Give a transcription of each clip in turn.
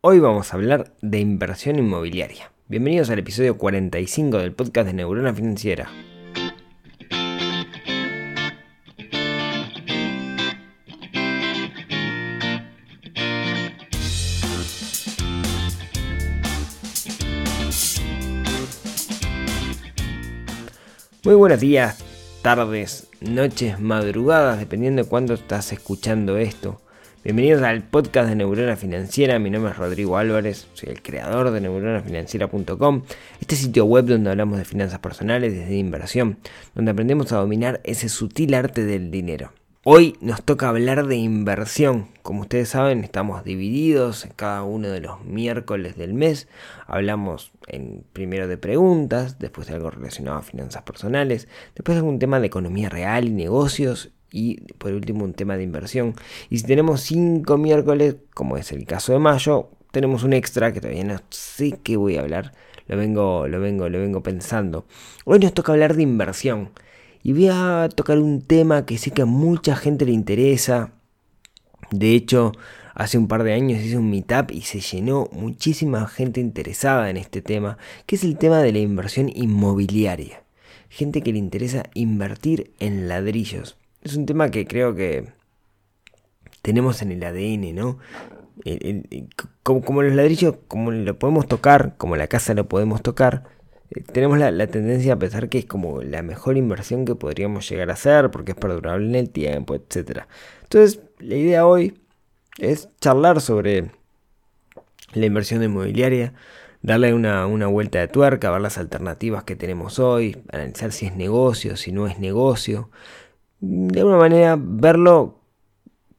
Hoy vamos a hablar de inversión inmobiliaria. Bienvenidos al episodio 45 del podcast de Neurona Financiera. Muy buenos días, tardes, noches, madrugadas, dependiendo de cuándo estás escuchando esto. Bienvenidos al podcast de Neurona Financiera, mi nombre es Rodrigo Álvarez, soy el creador de neuronafinanciera.com, este sitio web donde hablamos de finanzas personales desde inversión, donde aprendemos a dominar ese sutil arte del dinero. Hoy nos toca hablar de inversión. Como ustedes saben, estamos divididos cada uno de los miércoles del mes. Hablamos en, primero de preguntas, después de algo relacionado a finanzas personales, después de algún tema de economía real y negocios y por último un tema de inversión. Y si tenemos 5 miércoles, como es el caso de mayo, tenemos un extra que todavía no sé qué voy a hablar. Lo vengo, lo vengo, lo vengo pensando. Hoy nos toca hablar de inversión. Y voy a tocar un tema que sé que a mucha gente le interesa. De hecho, hace un par de años hice un meetup y se llenó muchísima gente interesada en este tema, que es el tema de la inversión inmobiliaria. Gente que le interesa invertir en ladrillos es un tema que creo que tenemos en el ADN, ¿no? como, los ladrillos, como lo podemos tocar, como la casa lo podemos tocar, eh, tenemos la, tendencia a pensar que es como la mejor inversión que podríamos llegar a hacer porque es perdurable en el tiempo, etc. Entonces, la idea hoy es charlar sobre la inversión inmobiliaria, darle una, una, vuelta de tuerca, ver las alternativas que tenemos hoy, analizar si es negocio, si no es negocio, de alguna manera verlo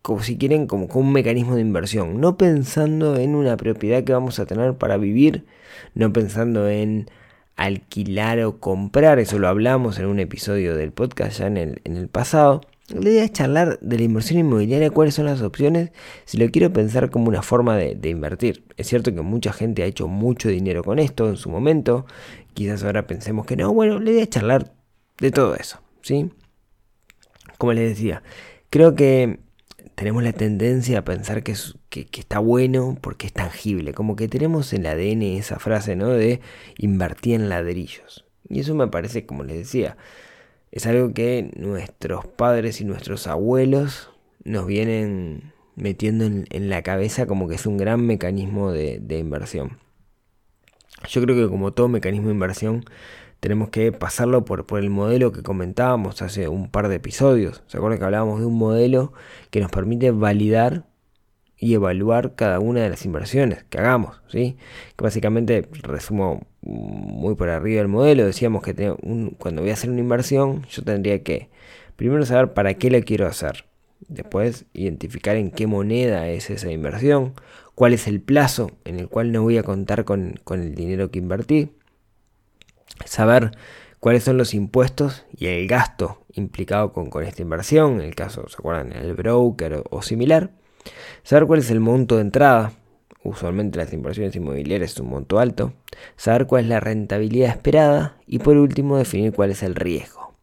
como si quieren como, como un mecanismo de inversión, no pensando en una propiedad que vamos a tener para vivir, no pensando en alquilar o comprar, eso lo hablamos en un episodio del podcast ya en el, en el pasado. La idea es charlar de la inversión inmobiliaria, cuáles son las opciones, si lo quiero pensar como una forma de, de, invertir. Es cierto que mucha gente ha hecho mucho dinero con esto en su momento, quizás ahora pensemos que no, bueno, la idea es charlar de todo eso, ¿sí? Como les decía, creo que tenemos la tendencia a pensar que, está bueno porque es tangible, como que tenemos en el ADN esa frase, ¿no? De invertir en ladrillos. Y eso me parece, como les decía, es algo que nuestros padres y nuestros abuelos nos vienen metiendo en, la cabeza como que es un gran mecanismo de inversión. Yo creo que como todo mecanismo de inversión tenemos que pasarlo por, por, el modelo que comentábamos hace un par de episodios. ¿Se acuerdan que hablábamos de un modelo que nos permite validar y evaluar cada una de las inversiones que hagamos? ¿sí? Que básicamente, resumo muy por arriba el modelo, decíamos que cuando voy a hacer una inversión, yo tendría que primero saber para qué la quiero hacer. Después, identificar en qué moneda es esa inversión, cuál es el plazo en el cual no voy a contar con, con el dinero que invertí saber cuáles son los impuestos y el gasto implicado con, esta inversión, en el caso, ¿se acuerdan? El broker o, similar. Saber cuál es el monto de entrada, usualmente las inversiones inmobiliarias es un monto alto. Saber cuál es la rentabilidad esperada y por último definir cuál es el riesgo.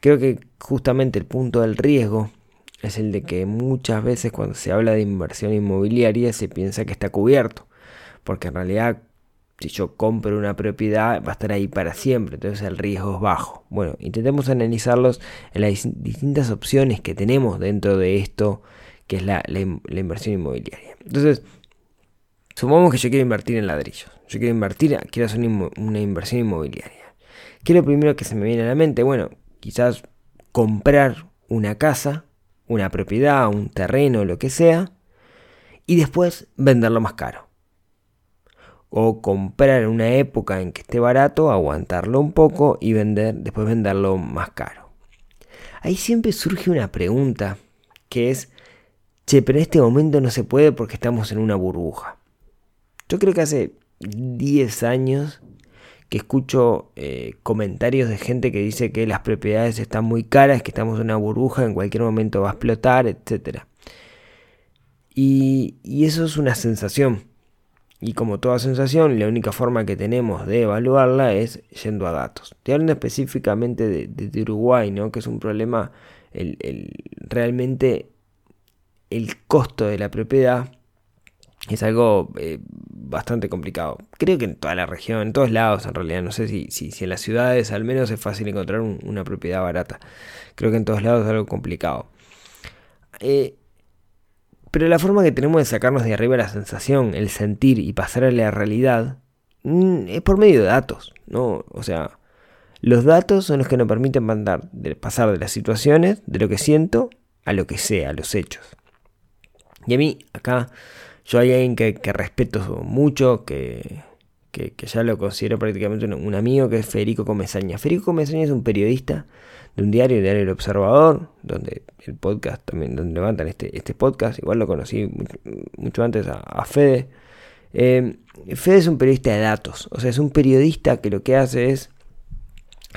Creo que justamente el punto del riesgo es el de que muchas veces cuando se habla de inversión inmobiliaria se piensa que está cubierto, porque en realidad si yo compro una propiedad va a estar ahí para siempre, entonces el riesgo es bajo. Bueno, intentemos analizarlos en las distintas opciones que tenemos dentro de esto que es la, inversión inmobiliaria. Entonces, supongamos que yo quiero invertir en ladrillos, yo quiero invertir, quiero hacer una inversión inmobiliaria. ¿Qué es lo primero que se me viene a la mente? Bueno, quizás comprar una casa, una propiedad, un terreno, lo que sea, y después venderlo más caro o comprar en una época en que esté barato, aguantarlo un poco y vender, después venderlo más caro. Ahí siempre surge una pregunta que es, che, pero en este momento no se puede porque estamos en una burbuja. Yo creo que hace 10 años que escucho eh, comentarios de gente que dice que las propiedades están muy caras, que estamos en una burbuja, en cualquier momento va a explotar, etc. y eso es una sensación y como toda sensación, la única forma que tenemos de evaluarla es yendo a datos. Te hablan específicamente de, Uruguay, ¿no? que es un problema, realmente el costo de la propiedad es algo eh, bastante complicado. Creo que en toda la región, en todos lados en realidad, no sé si, si, en las ciudades al menos es fácil encontrar una propiedad barata. Creo que en todos lados es algo complicado. Eh, pero la forma que tenemos de sacarnos de arriba la sensación, el sentir y pasar a la realidad mm, es por medio de datos, ¿no? O sea, los datos son los que nos permiten mandar, pasar de las situaciones, de lo que siento, a lo que sea, a los hechos. Y a mí, acá, yo hay alguien que, respeto mucho, que, que, ya lo considero prácticamente un, amigo, que es Federico Comesaña. Federico Comesaña es un periodista de un diario, el diario El Observador, donde el podcast también, donde levantan este, este podcast. Igual lo conocí mucho, antes a, Fede. Eh, Fede es un periodista de datos, o sea, es un periodista que lo que hace es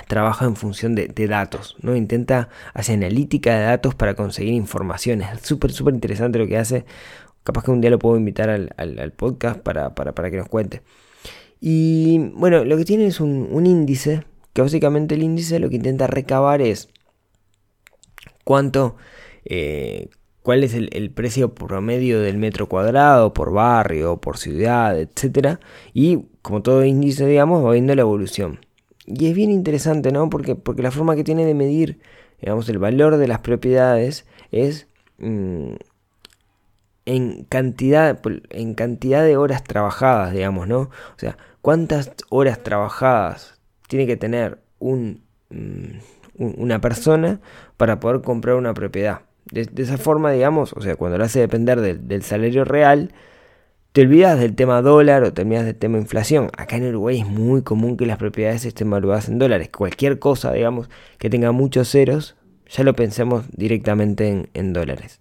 trabaja en función de, datos, ¿no? Intenta hacer analítica de datos para conseguir informaciones. Es súper, súper interesante lo que hace. Capaz que un día lo puedo invitar al, podcast para, que nos cuente. Y bueno, lo que tiene es un, índice, que básicamente el índice lo que intenta recabar es cuánto, eh, cuál es el, el, precio promedio del metro cuadrado por barrio, por ciudad, etc. Y como todo índice, digamos, va viendo la evolución. Y es bien interesante, ¿no? Porque, porque la forma que tiene de medir, digamos, el valor de las propiedades es mm, en, cantidad, en cantidad de horas trabajadas, digamos, ¿no? O sea, cuántas horas trabajadas tiene que tener un, mm, una persona para poder comprar una propiedad. De, esa forma, digamos, o sea, cuando lo hace depender del salario real, te olvidas del tema dólar o te del tema inflación. Acá en Uruguay es muy común que las propiedades estén valuadas en dólares. Cualquier cosa, digamos, que tenga muchos ceros, ya lo pensemos directamente en, dólares.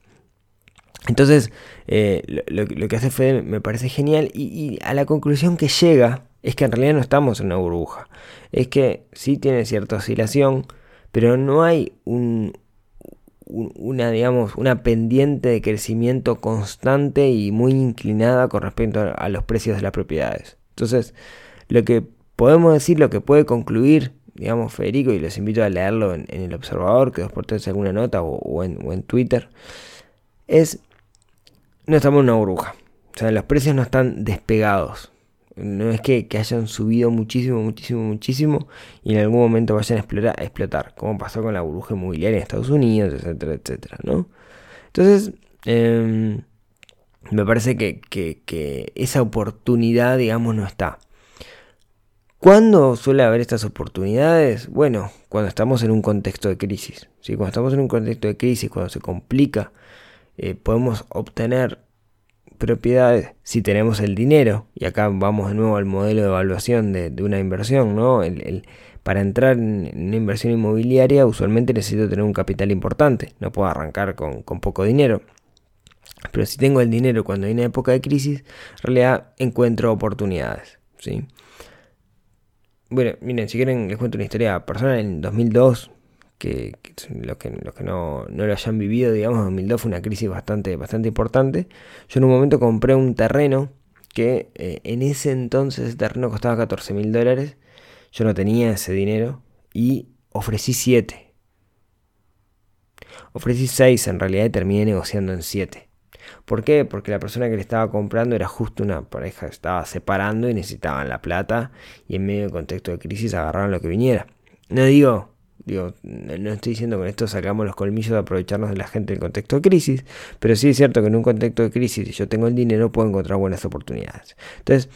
Entonces, eh, lo, que hace Fede me parece genial y, a la conclusión que llega es que en realidad no estamos en una burbuja. Es que sí tiene cierta oscilación, pero no hay un, una, digamos, una pendiente de crecimiento constante y muy inclinada con respecto a, los precios de las propiedades. Entonces, lo que podemos decir, lo que puede concluir, digamos, Federico, y los invito a leerlo en, el Observador, que dos por tres alguna nota o en Twitter, es, no estamos en una burbuja. O sea, los precios no están despegados. No es que, hayan subido muchísimo, muchísimo, muchísimo y en algún momento vayan a explotar, explotar como pasó con la burbuja inmobiliaria en Estados Unidos, etcétera, etcétera, ¿no? Entonces, em, me parece que, que, esa oportunidad, digamos, no está. ¿Cuándo suele haber estas oportunidades? Bueno, cuando estamos en un contexto de crisis. ¿sí? Cuando estamos en un contexto de crisis, cuando se complica, eh, podemos obtener propiedades si tenemos el dinero, y acá vamos de nuevo al modelo de evaluación de, una inversión, ¿no? El, para entrar en una inversión inmobiliaria usualmente necesito tener un capital importante, no puedo arrancar con, poco dinero. Pero si tengo el dinero cuando hay una época de crisis, en realidad encuentro oportunidades. ¿sí? Bueno, miren, si quieren les cuento una historia personal. En 2002 que, los que, que no, no, lo hayan vivido, digamos, 2002 fue una crisis bastante, bastante importante. Yo en un momento compré un terreno que eh, en ese entonces ese terreno costaba 14 mil dólares. Yo no tenía ese dinero y ofrecí 7. Ofrecí 6 en realidad y terminé negociando en 7. ¿Por qué? Porque la persona que le estaba comprando era justo una pareja que estaba separando y necesitaban la plata y en medio del contexto de crisis agarraron lo que viniera. No digo Digo, no estoy diciendo que con esto sacamos los colmillos de aprovecharnos de la gente en contexto de crisis, pero sí es cierto que en un contexto de crisis, si yo tengo el dinero, puedo encontrar buenas oportunidades. Entonces,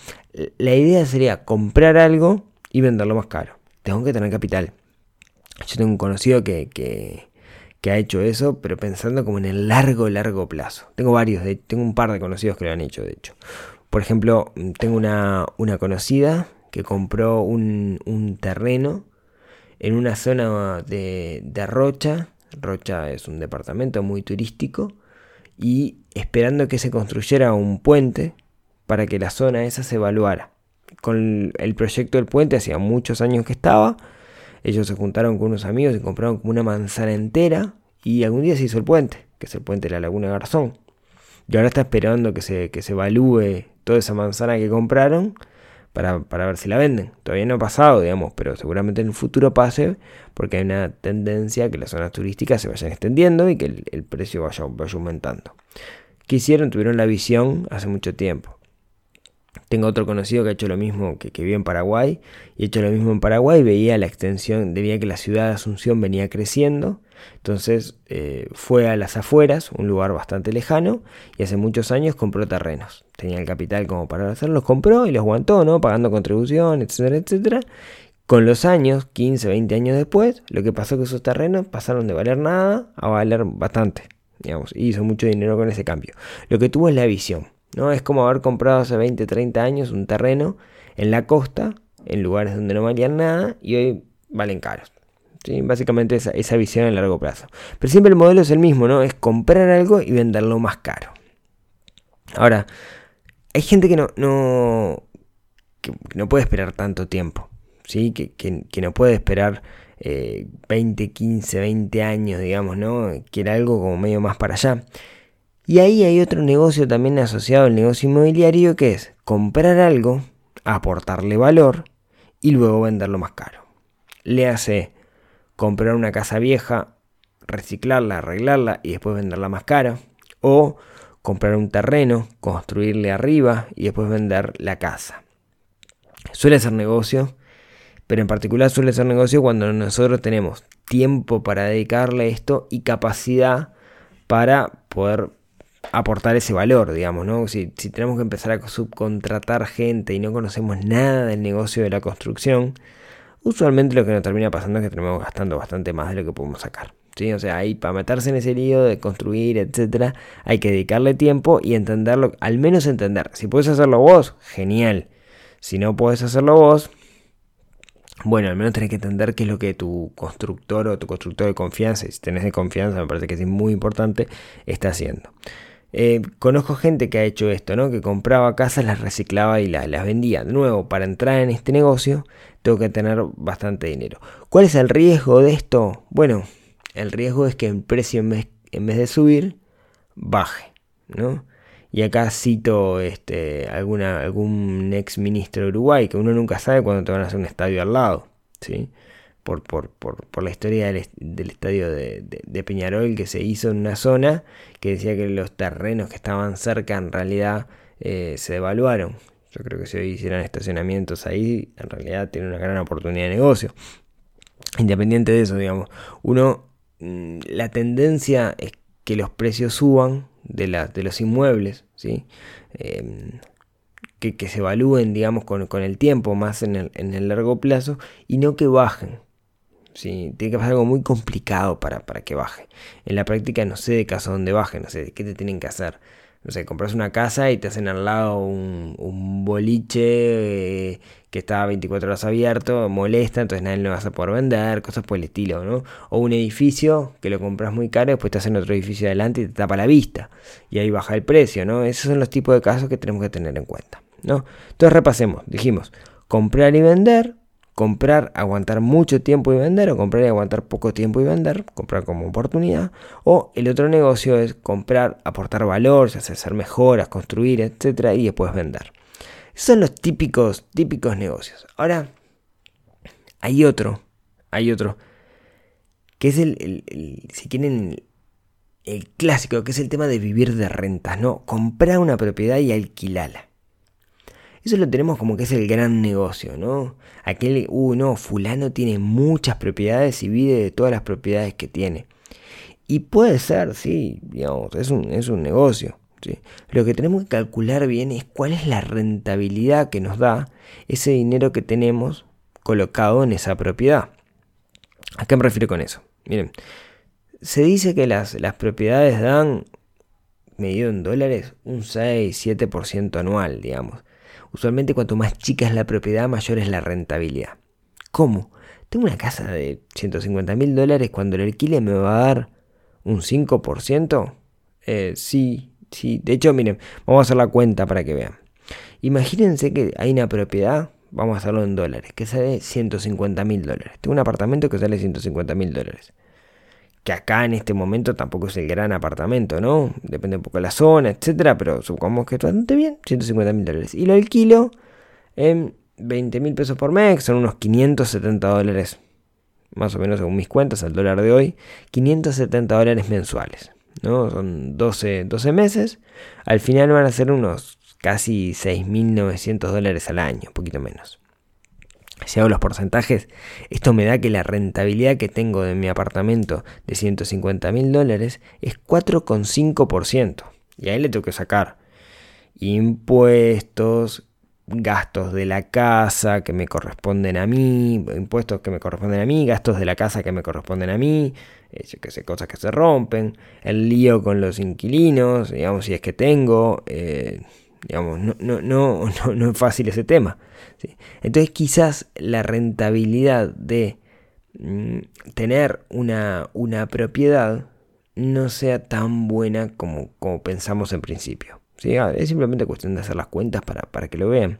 la idea sería comprar algo y venderlo más caro. Tengo que tener capital. Yo tengo un conocido que, que, ha hecho eso, pero pensando como en el largo, largo plazo. Tengo varios, tengo un par de conocidos que lo han hecho, de hecho. Por ejemplo, tengo una, una conocida que compró un, un terreno en una zona de, Rocha. Rocha es un departamento muy turístico. Y esperando que se construyera un puente para que la zona esa se evaluara. Con el proyecto del puente hacía muchos años que estaba. Ellos se juntaron con unos amigos y compraron como una manzana entera. Y algún día se hizo el puente, que es el puente de la Laguna Garzón. Y ahora está esperando que se, que se evalúe toda esa manzana que compraron para, ver si la venden. Todavía no ha pasado, digamos, pero seguramente en el futuro pase porque hay una tendencia que las zonas turísticas se vayan extendiendo y que el, precio vaya, vaya aumentando. ¿Qué hicieron? Tuvieron la visión hace mucho tiempo. Tengo otro conocido que ha hecho lo mismo, que, que vive en Paraguay, y ha hecho lo mismo en Paraguay, veía la extensión, veía que la ciudad de Asunción venía creciendo, entonces eh, fue a las afueras, un lugar bastante lejano, y hace muchos años compró terrenos. Tenía el capital como para hacerlos, compró y los aguantó, ¿no? Pagando contribución, etcétera, etcétera. Con los años, 15, 20 años después, lo que pasó es que esos terrenos pasaron de valer nada a valer bastante, digamos, y hizo mucho dinero con ese cambio. Lo que tuvo es la visión. ¿no? Es como haber comprado hace 20, 30 años un terreno en la costa, en lugares donde no valían nada y hoy valen caros. ¿Sí? Básicamente esa, esa visión a largo plazo. Pero siempre el modelo es el mismo, ¿no? Es comprar algo y venderlo más caro. Ahora, hay gente que no, no, que no puede esperar tanto tiempo, ¿sí? Que, que, no puede esperar 20, 15, 20 años, digamos, ¿no? Quiere algo como medio más para allá. Y ahí hay otro negocio también asociado al negocio inmobiliario que es comprar algo, aportarle valor y luego venderlo más caro. Le hace comprar una casa vieja, reciclarla, arreglarla y después venderla más cara. O comprar un terreno, construirle arriba y después vender la casa. Suele ser negocio, pero en particular suele ser negocio cuando nosotros tenemos tiempo para dedicarle esto y capacidad para poder aportar ese valor, digamos, ¿no? Si, tenemos que empezar a subcontratar gente y no conocemos nada del negocio de la construcción, usualmente lo que nos termina pasando es que terminamos gastando bastante más de lo que podemos sacar. ¿sí? O sea, ahí para meterse en ese lío de construir, etcétera, hay que dedicarle tiempo y entenderlo, al menos entender. Si puedes hacerlo vos, genial. Si no puedes hacerlo vos, bueno, al menos tenés que entender qué es lo que tu constructor o tu constructor de confianza, si tenés de confianza, me parece que es muy importante, está haciendo. Eh, conozco gente que ha hecho esto, ¿no? Que compraba casas, las reciclaba y las, vendía. De nuevo, para entrar en este negocio tengo que tener bastante dinero. ¿Cuál es el riesgo de esto? Bueno, el riesgo es que el precio en vez, en vez de subir, baje, ¿no? Y acá cito este, algún ex ministro de Uruguay, que uno nunca sabe cuándo te van a hacer un estadio al lado, ¿sí? Por, por, por, por la historia del, del estadio de, de, Peñarol que se hizo en una zona que decía que los terrenos que estaban cerca en realidad eh, se devaluaron. Yo creo que si hoy hicieran estacionamientos ahí, en realidad tiene una gran oportunidad de negocio. Independiente de eso, digamos, uno, mm, la tendencia es que los precios suban de, la, de los inmuebles, ¿sí? Em, que, que, se evalúen, digamos, con, con, el tiempo, más en el, en el largo plazo, y no que bajen. ¿Sí? Tiene que pasar algo muy complicado para, para que baje. En la práctica no sé de caso donde baje, no sé qué te tienen que hacer. No sé, compras una casa y te hacen al lado un, un boliche eh, que está 24 horas abierto, molesta, entonces nadie lo vas a poder vender, cosas por el estilo, ¿no? O un edificio que lo compras muy caro, después te hacen otro edificio adelante y te tapa la vista. Y ahí baja el precio, ¿no? Esos son los tipos de casos que tenemos que tener en cuenta, ¿no? Entonces repasemos, dijimos, comprar y vender, comprar, aguantar mucho tiempo y vender, o comprar y aguantar poco tiempo y vender, comprar como oportunidad, o el otro negocio es comprar, aportar valor, hacer mejoras, construir, etcétera, y después vender. Esos son los típicos, típicos negocios. Ahora, hay otro, hay otro, que es el, si quieren, el clásico, que es el tema de vivir de rentas, ¿no? Comprar una propiedad y alquilarla. Eso lo tenemos como que es el gran negocio, ¿no? Aquel, uh, no, fulano tiene muchas propiedades y vive de todas las propiedades que tiene. Y puede ser, sí, digamos, es un, es un negocio. ¿sí? Lo que tenemos que calcular bien es cuál es la rentabilidad que nos da ese dinero que tenemos colocado en esa propiedad. ¿A qué me refiero con eso? Miren, se dice que las, las propiedades dan, medido en dólares, un 6-7% anual, digamos. Usualmente cuanto más chica es la propiedad, mayor es la rentabilidad. ¿Cómo? Tengo una casa de 150 mil dólares, cuando el alquiler me va a dar un 5%. Eh, sí, sí. De hecho, miren, vamos a hacer la cuenta para que vean. Imagínense que hay una propiedad, vamos a hacerlo en dólares, que sale 150 mil dólares. Tengo un apartamento que sale 150 mil dólares que acá en este momento tampoco es el gran apartamento, ¿no? Depende un poco de la zona, etcétera, pero supongamos que es bastante bien, 150 mil dólares. Y lo alquilo en 20 mil pesos por mes, son unos 570 dólares, más o menos según mis cuentas, al dólar de hoy, 570 dólares mensuales, ¿no? Son 12, 12 meses. Al final van a ser unos casi 6.900 dólares al año, un poquito menos. Si hago los porcentajes, esto me da que la rentabilidad que tengo de mi apartamento de 150 mil dólares es 4,5%. Y ahí le tengo que sacar impuestos, gastos de la casa que me corresponden a mí, impuestos que me corresponden a mí, gastos de la casa que me corresponden a mí, eh, que sé, cosas que se rompen, el lío con los inquilinos, digamos, si es que tengo, eh, digamos, no, no, no, no, es fácil ese tema. Entonces quizás la rentabilidad de mm, tener una, una, propiedad no sea tan buena como, como pensamos en principio. Ah, es simplemente cuestión de hacer las cuentas para, para que lo vean.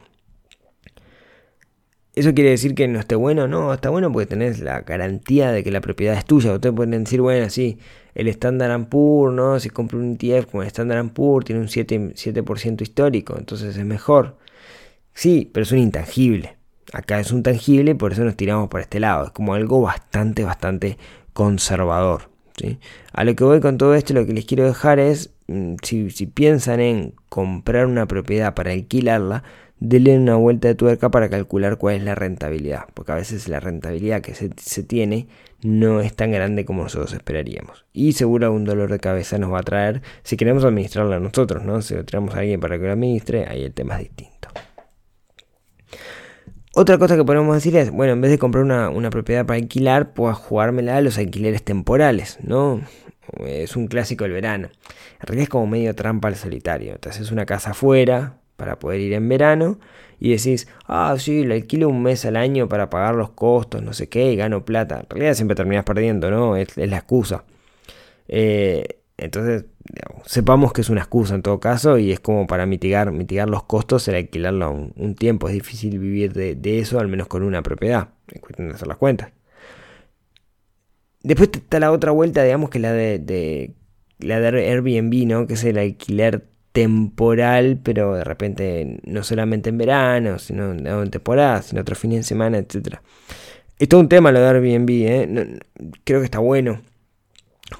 ¿Eso quiere decir que no esté bueno? No, está bueno porque tenés la garantía de que la propiedad es tuya. Ustedes pueden decir, bueno, sí, el Standard Poor's, ¿no? Si compro un ETF con el Standard Poor's, tiene un 7%, 7 histórico, entonces es mejor. Sí, pero es un intangible. Acá es un tangible por eso nos tiramos por este lado. Es como algo bastante, bastante conservador. ¿sí? A lo que voy con todo esto, lo que les quiero dejar es Mm, si, piensan en comprar una propiedad para alquilarla, denle una vuelta de tuerca para calcular cuál es la rentabilidad, porque a veces la rentabilidad que se, tiene no es tan grande como nosotros esperaríamos. Y seguro un dolor de cabeza nos va a traer si queremos administrarla nosotros, ¿no? Si tenemos a alguien para que lo administre, ahí el tema es distinto. Otra cosa que podemos decir es, bueno, en vez de comprar una, una propiedad para alquilar, puedo jugármela a los alquileres temporales, ¿no? Es un clásico del verano. En realidad es como medio trampa al solitario. Te haces una casa afuera para poder ir en verano y decís, ah, sí, le alquilo un mes al año para pagar los costos, no sé qué, y gano plata. En realidad siempre terminas perdiendo, ¿no? Es, la excusa. Eh, entonces, sepamos que es una excusa en todo caso y es como para mitigar, mitigar los costos el alquilarlo un, tiempo. Es difícil vivir de, de, eso, al menos con una propiedad. Es cuestión de hacer las cuentas. Después está la otra vuelta, digamos, que la de, la de Airbnb, ¿no? Que es el alquiler temporal, pero de repente no solamente en verano, sino en temporada, sino otros fines de semana, etc. Es todo un tema lo de Airbnb, ¿eh? creo que está bueno.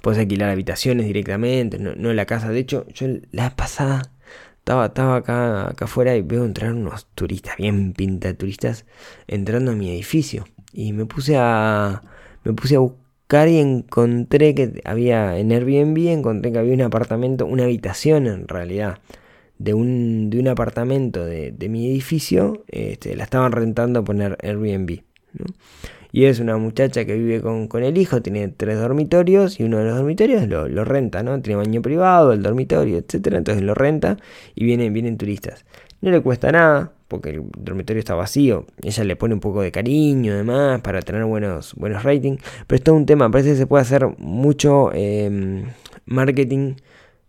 Puedes alquilar habitaciones directamente, no, la casa. De hecho, yo la pasada estaba, estaba acá, acá afuera y veo entrar unos turistas, bien pinta turistas, entrando a mi edificio. Y me puse a, me puse a buscar y encontré que había en Airbnb, encontré que había un apartamento, una habitación en realidad, de un, de un apartamento de, mi edificio, este, la estaban rentando a poner Airbnb. Y es una muchacha que vive con, el hijo, tiene tres dormitorios y uno de los dormitorios lo, lo, renta, ¿no? Tiene baño privado, el dormitorio, etcétera, entonces lo renta y vienen, vienen turistas. No le cuesta nada, porque el dormitorio está vacío. Ella le pone un poco de cariño, además, para tener buenos, buenos ratings. Pero es todo un tema. Parece que se puede hacer mucho em, marketing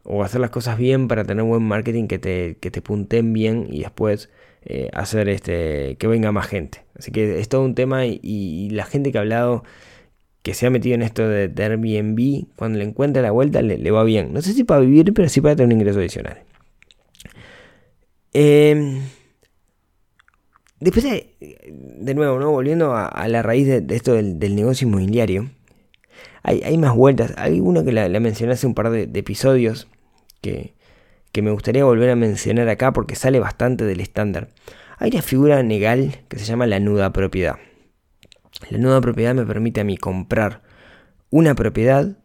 o hacer las cosas bien para tener buen marketing que te, que te punten bien y después eh, hacer este que venga más gente. Así que es todo un tema y, la gente que ha hablado que se ha metido en esto de, Airbnb, cuando le encuentra la vuelta le, le, va bien. No sé si para vivir, pero sí para tener un ingreso adicional. Eh, Después, de, nuevo, ¿no? volviendo a, la raíz de, esto del, negocio inmobiliario, hay, más vueltas. Hay una que la, mencioné hace un par de, episodios que, me gustaría volver a mencionar acá porque sale bastante del estándar. Hay una figura legal que se llama la nuda propiedad. La nuda propiedad me permite a mí comprar una propiedad,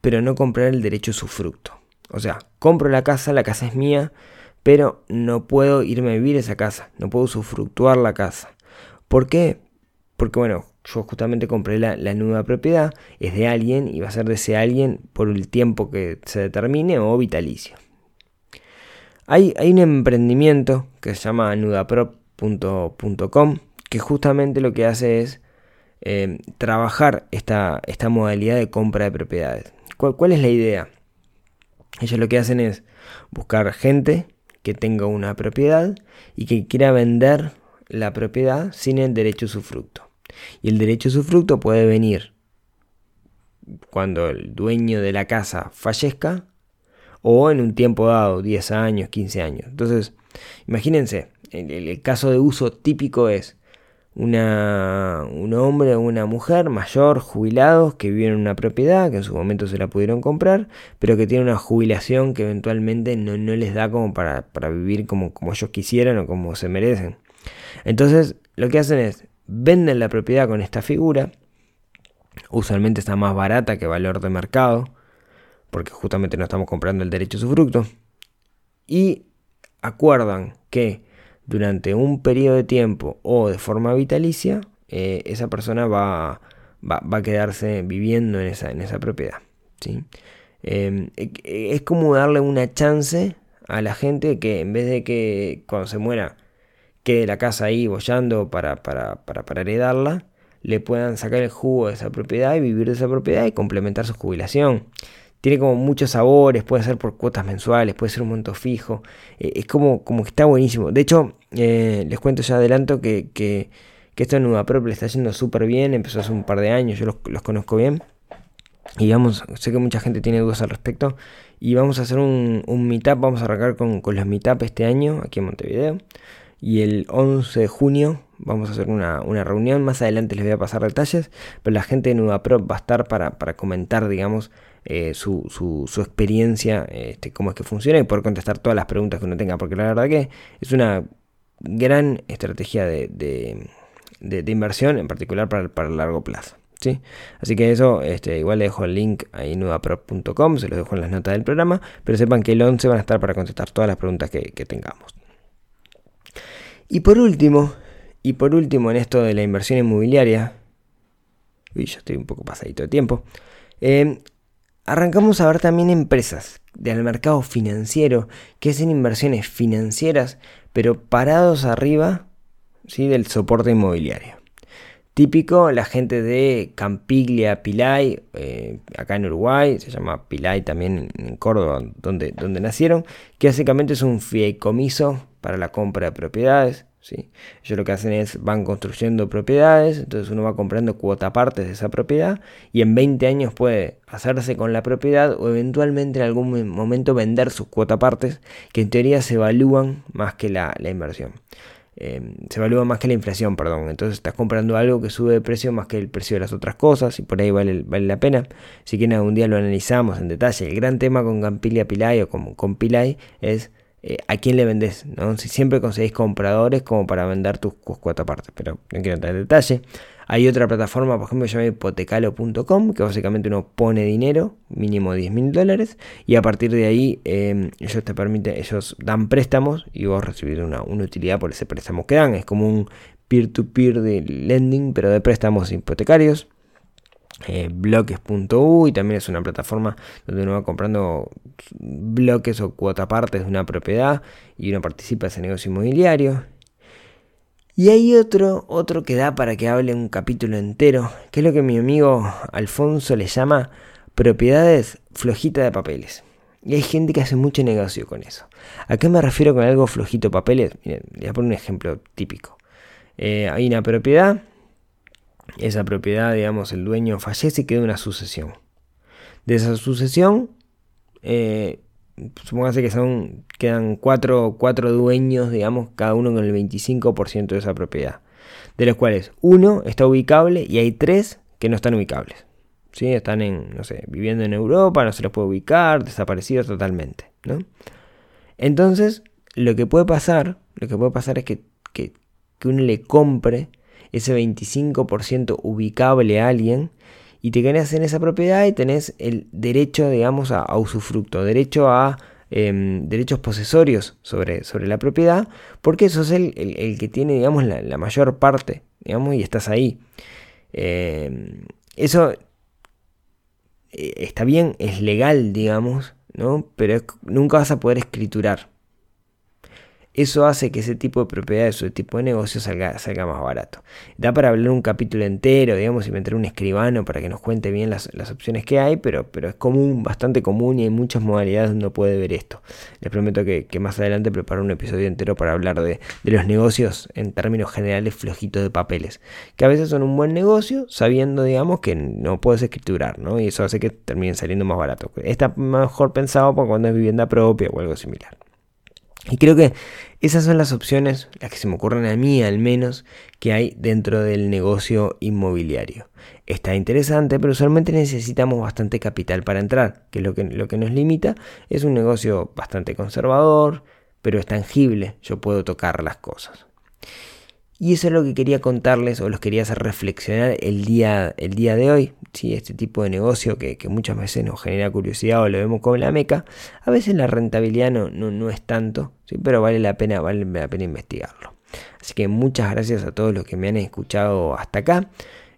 pero no comprar el derecho a su fruto. O sea, compro la casa, la casa es mía, pero no puedo irme a vivir esa casa, no puedo usufructuar la casa. ¿Por qué? Porque bueno, yo justamente compré la, nueva propiedad, es de alguien y va a ser de ese alguien por el tiempo que se determine o vitalicio. Hay, hay un emprendimiento que se llama nudaprop.com que justamente lo que hace es eh, trabajar esta, esta, modalidad de compra de propiedades. ¿Cuál, ¿Cuál es la idea? Ellos lo que hacen es buscar gente que tenga una propiedad y que quiera vender la propiedad sin el derecho usufructo. Y el derecho usufructo puede venir cuando el dueño de la casa fallezca o en un tiempo dado, 10 años, 15 años. Entonces, imagínense, el caso de uso típico es, una, un hombre o una mujer mayor, jubilados, que viven en una propiedad, que en su momento se la pudieron comprar, pero que tienen una jubilación que eventualmente no, les da como para, vivir como, como ellos quisieran o como se merecen. Entonces, lo que hacen es, venden la propiedad con esta figura, usualmente está más barata que valor de mercado, porque justamente no estamos comprando el derecho a su fruto, y acuerdan que durante un periodo de tiempo o de forma vitalicia, eh, esa persona va, va, a quedarse viviendo en esa, en esa propiedad. ¿sí? Em, e, e, es como darle una chance a la gente que en vez de que cuando se muera quede la casa ahí bollando para, para, para heredarla, le puedan sacar el jugo de esa propiedad y vivir de esa propiedad y complementar su jubilación tiene como muchos sabores, puede ser por cuotas mensuales, puede ser un monto fijo, eh, es como, como que está buenísimo. De hecho, eh, les cuento ya adelanto que, que, que esto en le está yendo súper bien, empezó hace un par de años, yo los, conozco bien. Y vamos, sé que mucha gente tiene dudas al respecto. Y vamos a hacer un, un meetup, vamos a arrancar con, con los meetup este año aquí en Montevideo. Y el 11 de junio vamos a hacer una, reunión. Más adelante les voy a pasar detalles. Pero la gente de Nudaprop va a estar para, para comentar, digamos, eh, su, experiencia, este, cómo es que funciona y poder contestar todas las preguntas que uno tenga, porque la verdad que es una gran estrategia de, inversión, en particular para, el largo plazo. ¿Sí? Así que eso, este, igual le dejo el link ahí en nudaprop.com, se los dejo en las notas del programa, pero sepan que el 11 van a estar para contestar todas las preguntas que, tengamos. Y por último, y por último en esto de la inversión inmobiliaria, uy, ya estoy un poco pasadito de tiempo, eh, Arrancamos a ver también empresas del mercado financiero que hacen inversiones financieras, pero parados arriba ¿sí? del soporte inmobiliario. Típico la gente de Campiglia Pilay, eh, acá en Uruguay, se llama Pilay también en Córdoba, donde, donde nacieron, que básicamente es un fideicomiso para la compra de propiedades. ¿Sí? Ellos lo que hacen es van construyendo propiedades, entonces uno va comprando cuota partes de esa propiedad y en 20 años puede hacerse con la propiedad o eventualmente en algún momento vender sus cuota partes que en teoría se evalúan más que la, inversión. Em, se evalúa más que la inflación, perdón. Entonces estás comprando algo que sube de precio más que el precio de las otras cosas y por ahí vale, vale la pena. Si quieren algún día lo analizamos en detalle. El gran tema con Gampilia Pilay o con, con es eh, a quién le vendes, ¿no? Si siempre conseguís compradores como para vender tus cuatro partes, pero no quiero entrar en detalle. Hay otra plataforma, por ejemplo, que se llama hipotecalo.com, que básicamente uno pone dinero, mínimo 10 mil dólares, y a partir de ahí em, ellos te permiten, ellos dan préstamos y vos recibís una, utilidad por ese préstamo que dan. Es como un peer-to-peer -peer de lending, pero de préstamos hipotecarios eh, bloques.u y también es una plataforma donde uno va comprando bloques o cuota partes de una propiedad y uno participa en ese negocio inmobiliario. Y hay otro, otro que da para que hable un capítulo entero, que es lo que mi amigo Alfonso le llama propiedades flojita de papeles. Y hay gente que hace mucho negocio con eso. ¿A qué me refiero con algo flojito de papeles? Miren, voy a poner un ejemplo típico. Eh, hay una propiedad esa propiedad, digamos, el dueño fallece y queda una sucesión. De esa sucesión, eh, supóngase que son, quedan cuatro, cuatro dueños, digamos, cada uno con el 25% de esa propiedad. De los cuales uno está ubicable y hay tres que no están ubicables. ¿sí? Están en, no sé, viviendo en Europa, no se los puede ubicar, desaparecidos totalmente. ¿no? Entonces, lo que puede pasar, lo que puede pasar es que, que, que uno le compre ese 25% ubicable a alguien y te quedas en esa propiedad y tenés el derecho, digamos, a, usufructo, derecho a em, derechos posesorios sobre, sobre, la propiedad, porque eso es el, el, que tiene, digamos, la, mayor parte, digamos, y estás ahí. Em, eso eh, está bien, es legal, digamos, ¿no? Pero nunca vas a poder escriturar. Eso hace que ese tipo de propiedades o ese tipo de negocio salga, más barato. Da para hablar un capítulo entero, digamos, y meter un escribano para que nos cuente bien las, opciones que hay, pero, pero es común, bastante común y hay muchas modalidades donde uno puede ver esto. Les prometo que, más adelante preparo un episodio entero para hablar de, los negocios en términos generales flojitos de papeles, que a veces son un buen negocio sabiendo, digamos, que no puedes escriturar, ¿no? Y eso hace que terminen saliendo más barato. Está mejor pensado para cuando es vivienda propia o algo similar. Y creo que esas son las opciones, las que se me ocurren a mí al menos, que hay dentro del negocio inmobiliario. Está interesante, pero usualmente necesitamos bastante capital para entrar, que lo que, lo que nos limita es un negocio bastante conservador, pero es tangible, yo puedo tocar las cosas. Y eso es lo que quería contarles o los quería hacer reflexionar el día, el día de hoy. ¿sí? Este tipo de negocio que, muchas veces nos genera curiosidad o lo vemos como la meca, a veces la rentabilidad no, no, es tanto, ¿sí? pero vale la, pena, vale la pena investigarlo. Así que muchas gracias a todos los que me han escuchado hasta acá.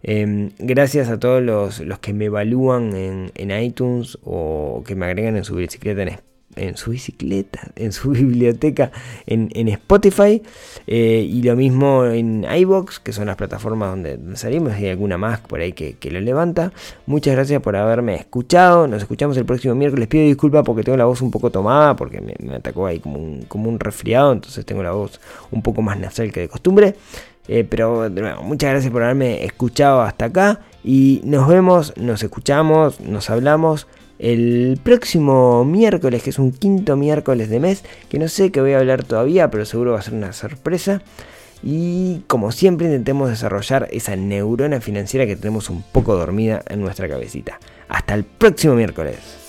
Em, gracias a todos los, los, que me evalúan en, en, iTunes o que me agregan en su bicicleta en en su bicicleta, en su biblioteca, en, Spotify eh, y lo mismo en iBox, que son las plataformas donde, salimos, hay alguna más por ahí que, lo levanta. Muchas gracias por haberme escuchado, nos escuchamos el próximo miércoles. Pido disculpas porque tengo la voz un poco tomada, porque me, atacó ahí como un, como un resfriado, entonces tengo la voz un poco más nasal que de costumbre. Eh, pero muchas gracias por haberme escuchado hasta acá y nos vemos, nos escuchamos, nos hablamos el próximo miércoles, que es un quinto miércoles de mes, que no sé qué voy a hablar todavía, pero seguro va a ser una sorpresa. Y como siempre intentemos desarrollar esa neurona financiera que tenemos un poco dormida en nuestra cabecita. Hasta el próximo miércoles.